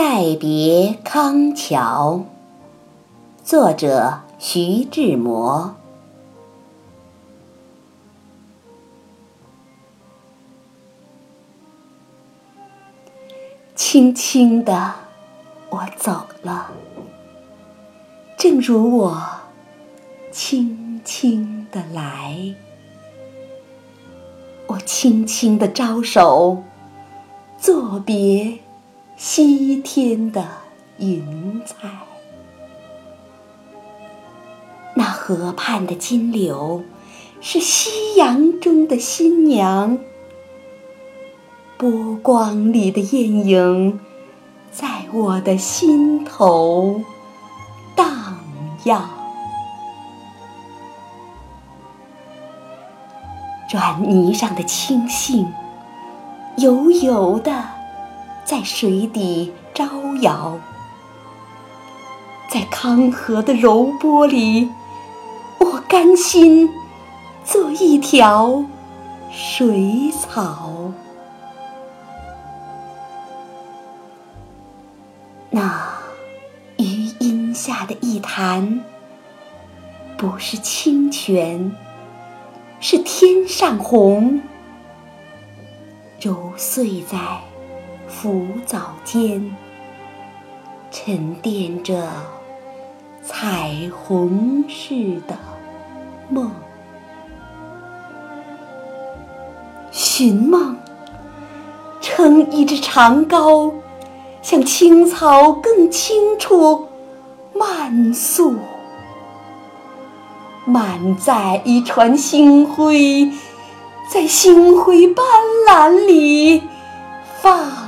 再别康桥，作者徐志摩。轻轻的，我走了，正如我轻轻的来。我轻轻的招手，作别西天的云彩。那河畔的金柳，是夕阳中的新娘。波光里的艳影，在我的心头荡漾。软泥上的青荇，油油的在水底招摇；在康河的柔波里，我甘心做一条水草。那余荫下的一潭，不是清泉。是天上虹，揉碎在浮藻间，沉淀着彩虹似的梦。寻梦，撑一只长篙，向青草更清楚漫溯。满载一船星辉，在星辉斑斓里放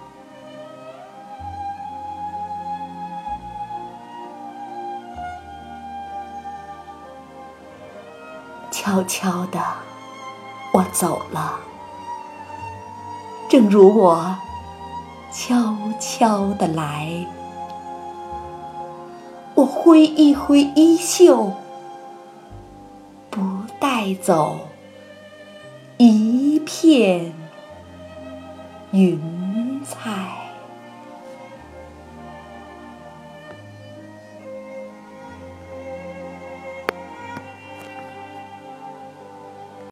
悄悄的，我走了，正如我悄悄的来，我挥一挥衣袖。不带走一片云彩。